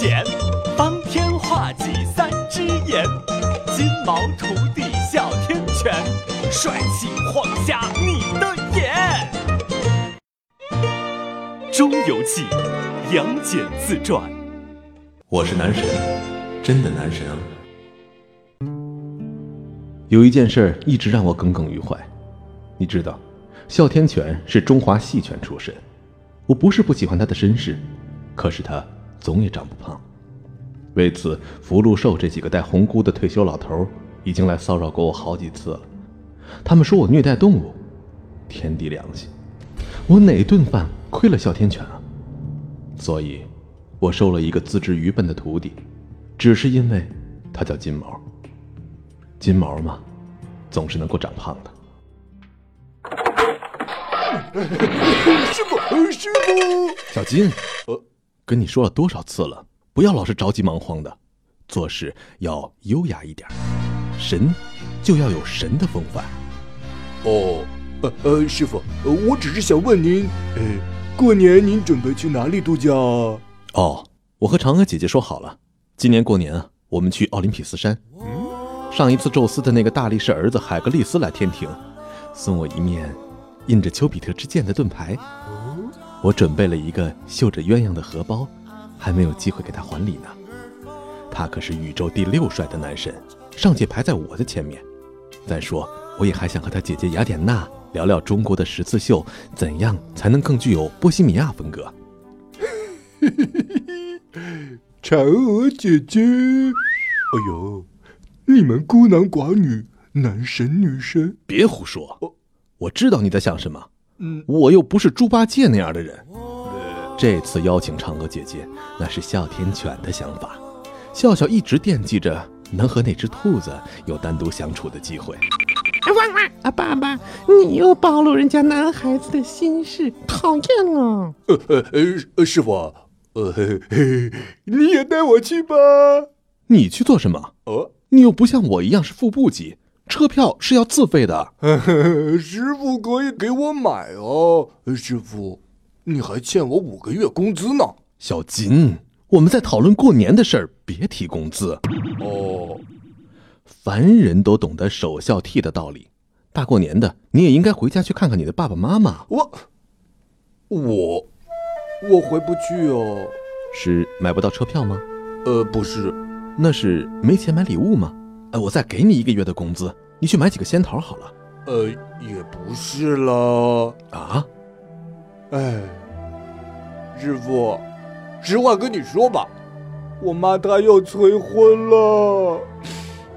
剪，方天画戟三只眼，金毛徒弟哮天犬，帅气晃瞎你的眼。《中游记》杨戬自传。我是男神，真的男神啊！有一件事儿一直让我耿耿于怀，你知道，哮天犬是中华细犬出身。我不是不喜欢它的身世，可是它总也长不胖。为此，福禄寿这几个戴红箍的退休老头已经来骚扰过我好几次了。他们说我虐待动物，天地良心，我哪顿饭亏了哮天犬啊？所以，我收了一个资质愚笨的徒弟，只是因为他叫金毛。金毛嘛，总是能够长胖的。师傅，师傅，小金，呃，跟你说了多少次了，不要老是着急忙慌的，做事要优雅一点。神就要有神的风范。哦，呃呃，师傅，我只是想问您，呃，过年您准备去哪里度假？啊哦，我和嫦娥姐姐说好了，今年过年啊，我们去奥林匹斯山。上一次宙斯的那个大力士儿子海格力斯来天庭，送我一面。印着丘比特之箭的盾牌，我准备了一个绣着鸳鸯的荷包，还没有机会给他还礼呢。他可是宇宙第六帅的男神，尚且排在我的前面。再说，我也还想和他姐姐雅典娜聊聊中国的十字绣怎样才能更具有波西米亚风格。嫦娥姐姐，哎呦，你们孤男寡女，男神女神，别胡说。我知道你在想什么，嗯，我又不是猪八戒那样的人。这次邀请嫦娥姐姐，那是哮天犬的想法。笑笑一直惦记着能和那只兔子有单独相处的机会。汪汪啊！爸爸，你又暴露人家男孩子的心事，讨厌啊！呃呃呃，师傅，呃，你也带我去吧。你去做什么？呃，你又不像我一样是副部级。车票是要自费的，师傅可以给我买哦。师傅，你还欠我五个月工资呢。小金，我们在讨论过年的事儿，别提工资。哦，凡人都懂得守孝悌的道理，大过年的你也应该回家去看看你的爸爸妈妈。我，我，我回不去哦。是买不到车票吗？呃，不是，那是没钱买礼物吗？哎，我再给你一个月的工资，你去买几个仙桃好了。呃，也不是了啊。哎，师傅，实话跟你说吧，我妈她要催婚了，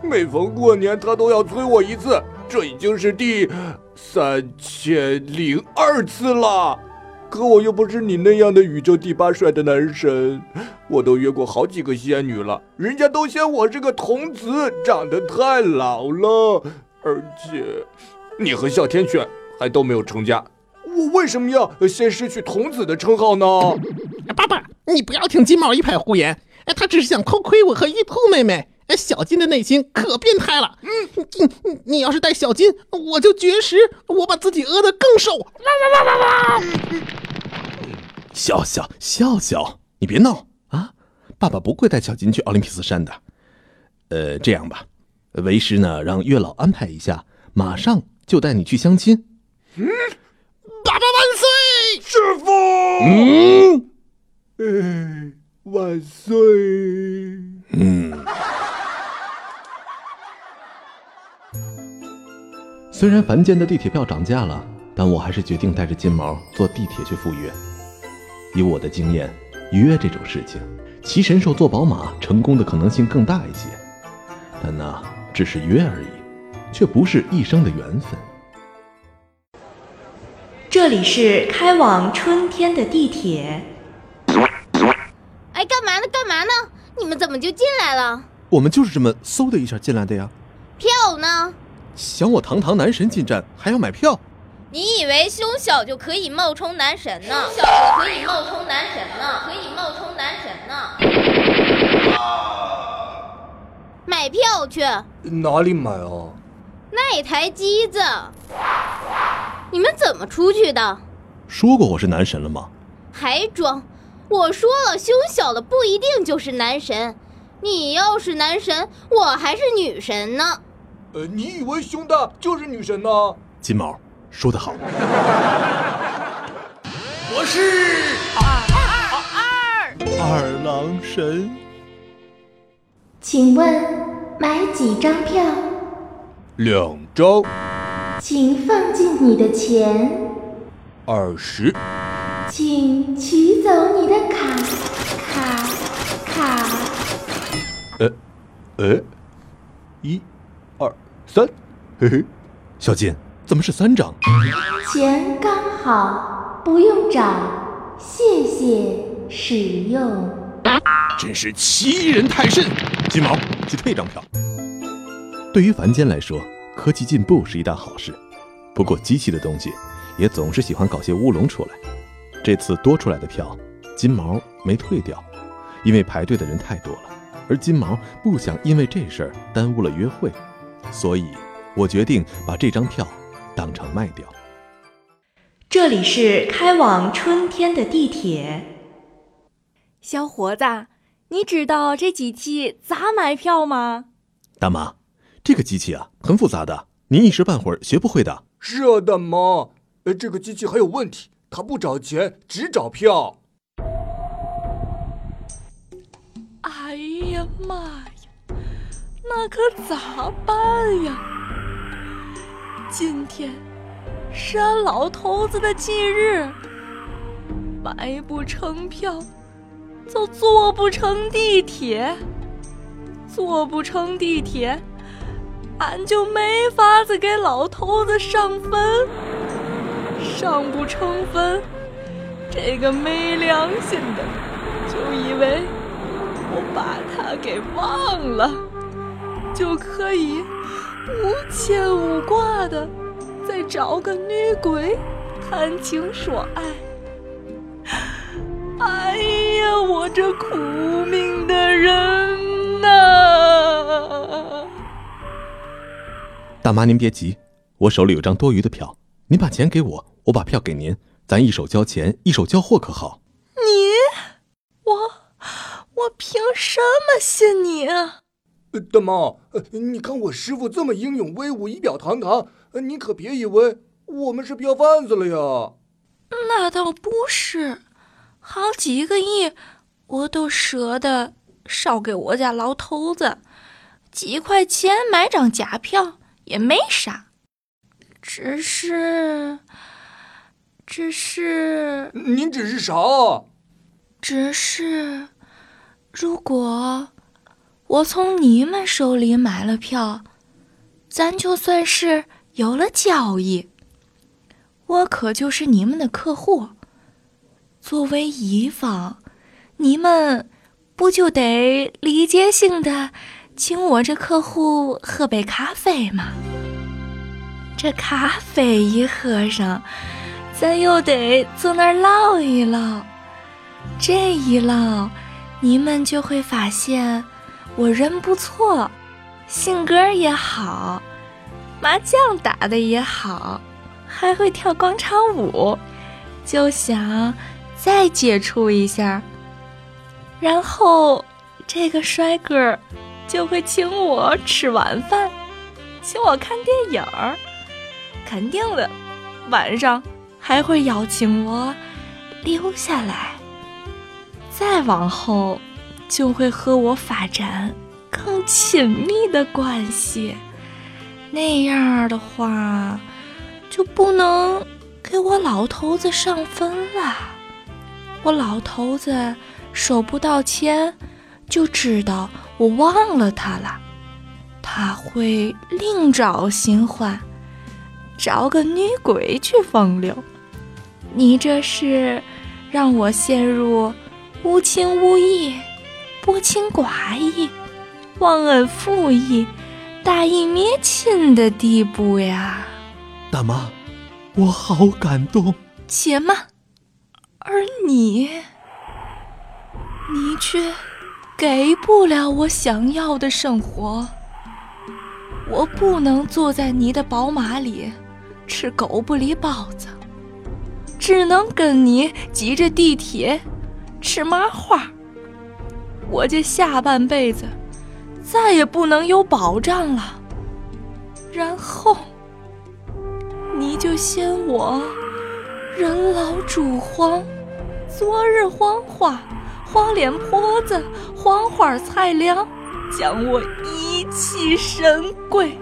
每逢过年她都要催我一次，这已经是第三千零二次了。可我又不是你那样的宇宙第八帅的男神，我都约过好几个仙女了，人家都嫌我是个童子，长得太老了，而且你和哮天犬还都没有成家，我为什么要先失去童子的称号呢？爸爸，你不要听金毛一派胡言，哎，他只是想偷窥我和玉兔妹妹。哎，小金的内心可变态了。嗯，你你要是带小金，我就绝食，我把自己饿得更瘦。啦啦啦啦啦！笑笑笑笑，你别闹啊！爸爸不会带小金去奥林匹斯山的。呃，这样吧，为师呢让月老安排一下，马上就带你去相亲。嗯，爸爸万岁！师傅，嗯，哎，万岁。嗯。虽然凡间的地铁票涨价了，但我还是决定带着金毛坐地铁去赴约。以我的经验，约这种事情，骑神兽坐宝马成功的可能性更大一些。但那只是约而已，却不是一生的缘分。这里是开往春天的地铁。哎，干嘛呢？干嘛呢？你们怎么就进来了？我们就是这么嗖的一下进来的呀。票呢？想我堂堂男神进站还要买票？你以为胸小就可以冒充男神呢？胸小就可以冒充男神呢？可以冒充男神呢？买票去哪里买啊？那台机子。你们怎么出去的？说过我是男神了吗？还装！我说了，胸小的不一定就是男神。你要是男神，我还是女神呢。呃，你以为胸大就是女神呢？金毛说得好。我是二二二二郎神。请问买几张票？两张。请放进你的钱。二十。请取走你的卡卡卡。呃，呃，一、二、三，嘿嘿，小金，怎么是三张？钱刚好，不用找，谢谢使用。真是欺人太甚！金毛，去退张票。对于凡间来说，科技进步是一大好事，不过机器的东西也总是喜欢搞些乌龙出来。这次多出来的票，金毛没退掉，因为排队的人太多了，而金毛不想因为这事儿耽误了约会，所以我决定把这张票当场卖掉。这里是开往春天的地铁。小伙子，你知道这机器咋买票吗？大妈，这个机器啊很复杂的，您一时半会儿学不会的。是啊，大妈，呃，这个机器还有问题。它不找钱，只找票。哎呀妈呀，那可咋办呀？今天是俺老头子的忌日，买不成票，就坐不成地铁，坐不成地铁，俺就没法子给老头子上坟。上不成坟，这个没良心的就以为我把他给忘了，就可以无牵无挂的再找个女鬼谈情说爱。哎呀，我这苦命的人呐！大妈，您别急，我手里有张多余的票，您把钱给我。我把票给您，咱一手交钱，一手交货，可好？你，我，我凭什么信你啊？大妈，你看我师傅这么英勇威武，仪表堂堂，你可别以为我们是票贩子了呀。那倒不是，好几个亿，我都舍得烧给我家老头子，几块钱买张假票也没啥，只是。只是您只是啥？只是，如果我从你们手里买了票，咱就算是有了交易。我可就是你们的客户，作为乙方，你们不就得礼节性的请我这客户喝杯咖啡吗？这咖啡一喝上。咱又得坐那儿唠一唠，这一唠，你们就会发现我人不错，性格也好，麻将打的也好，还会跳广场舞，就想再接触一下。然后这个帅哥就会请我吃晚饭，请我看电影儿，肯定的，晚上。还会邀请我留下来，再往后就会和我发展更亲密的关系。那样的话，就不能给我老头子上坟了。我老头子收不到钱，就知道我忘了他了，他会另找新欢，找个女鬼去风流。你这是让我陷入无情无义、薄情寡义、忘恩负义、大义灭亲的地步呀！大妈，我好感动。且慢，而你，你却给不了我想要的生活。我不能坐在你的宝马里吃狗不理包子。只能跟你挤着地铁，吃麻花，我这下半辈子再也不能有保障了。然后，你就嫌我人老珠黄，昨日黄花，黄脸婆子，黄花菜凉，将我遗弃神龟，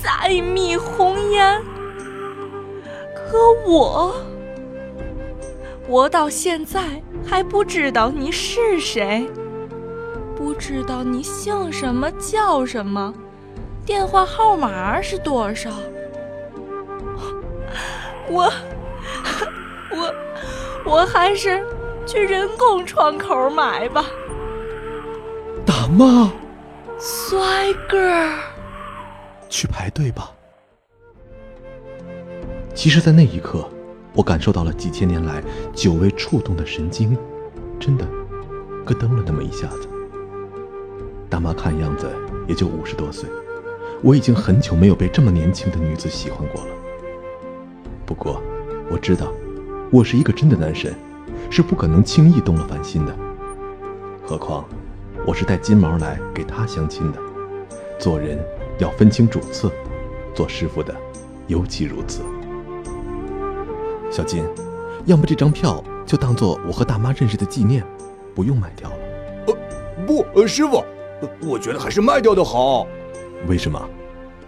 再觅红颜。可我，我到现在还不知道你是谁，知道你姓什么叫什么。电话号码是多少？我我我还是去人工窗口买吧。大妈，帅哥，去排队吧。其实，在那一刻，我感受到了几千年来久未触动的神经，真的咯噔了那么一下子。大妈看样子也就五十多岁。我已经很久没有被这么年轻的女子喜欢过了。不过，我知道，我是一个真的男神，是不可能轻易动了凡心的。何况，我是带金毛来给她相亲的，做人要分清主次，做师傅的尤其如此。小金，要么这张票就当做我和大妈认识的纪念，不用卖掉了。呃，不，呃，师傅，我觉得还是卖掉的好。为什么？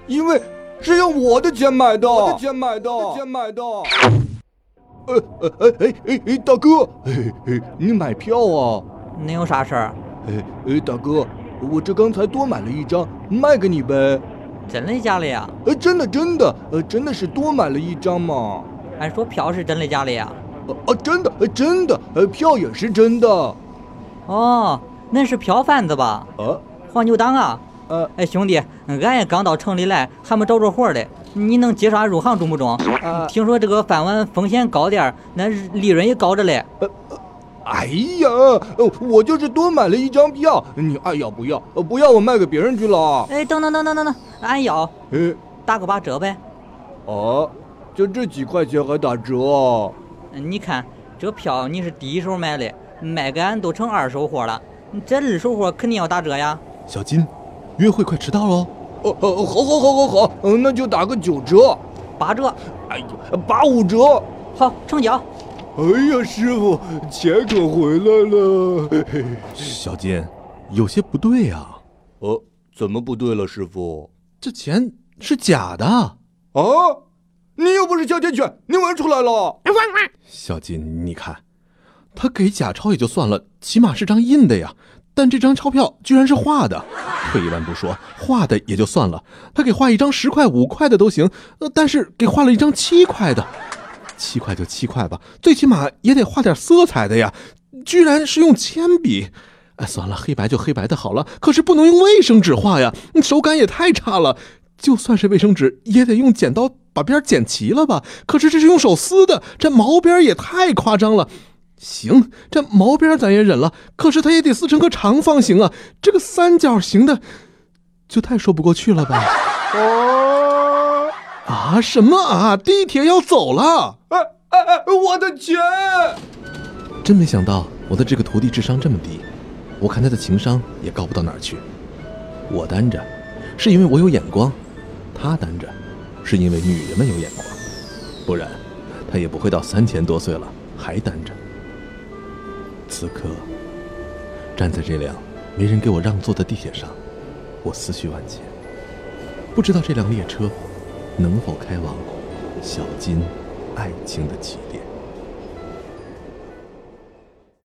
因为是用我的钱买的，我的钱买的，我的钱买的。呃呃哎哎哎哎，大哥，哎哎，你买票啊？能有啥事儿？哎哎，大哥，我这刚才多买了一张，卖给你呗。真的假的呀？呃，真的真的，呃，真的是多买了一张嘛。俺说票是真的假的呀？哦，真的，真的，呃，票也是真的。哦，那是票贩子吧？呃，黄牛党啊！呃，哎，兄弟，俺也刚到城里来，还没找着活嘞。你能介绍入行中不中？啊，听说这个饭碗风险高点儿那利润也高着嘞。呃，哎呀，我就是多买了一张票，你爱要不要？不要我卖给别人去了。哎，等等等等等等，俺要。哎，打个八折呗。哦，就这几块钱还打折？你看这票你是第一手买的，卖给俺都成二手货了，这二手货肯定要打折呀。小金。约会快迟到喽！哦哦，好，好，好，好，好，嗯，那就打个九折，八折，哎呀，八五折，好，成交。哎呀，师傅，钱可回来了。小金，有些不对呀。呃，怎么不对了，师傅？这钱是假的。啊！你又不是哮天犬，你闻出来了？小金，你看，他给假钞也就算了，起码是张印的呀。但这张钞票居然是画的，退一万步说，画的也就算了，他给画一张十块、五块的都行，呃，但是给画了一张七块的，七块就七块吧，最起码也得画点色彩的呀，居然是用铅笔，哎，算了，黑白就黑白的好了，可是不能用卫生纸画呀，手感也太差了，就算是卫生纸也得用剪刀把边剪齐了吧，可是这是用手撕的，这毛边也太夸张了。行，这毛边咱也忍了，可是它也得撕成个长方形啊！这个三角形的，就太说不过去了吧？哦啊！什么啊？地铁要走了！哎哎哎！我的钱！真没想到我的这个徒弟智商这么低，我看他的情商也高不到哪儿去。我单着，是因为我有眼光；他单着，是因为女人们有眼光。不然，他也不会到三千多岁了还单着。此刻，站在这辆没人给我让座的地铁上，我思绪万千。不知道这辆列车能否开往小金爱情的起点。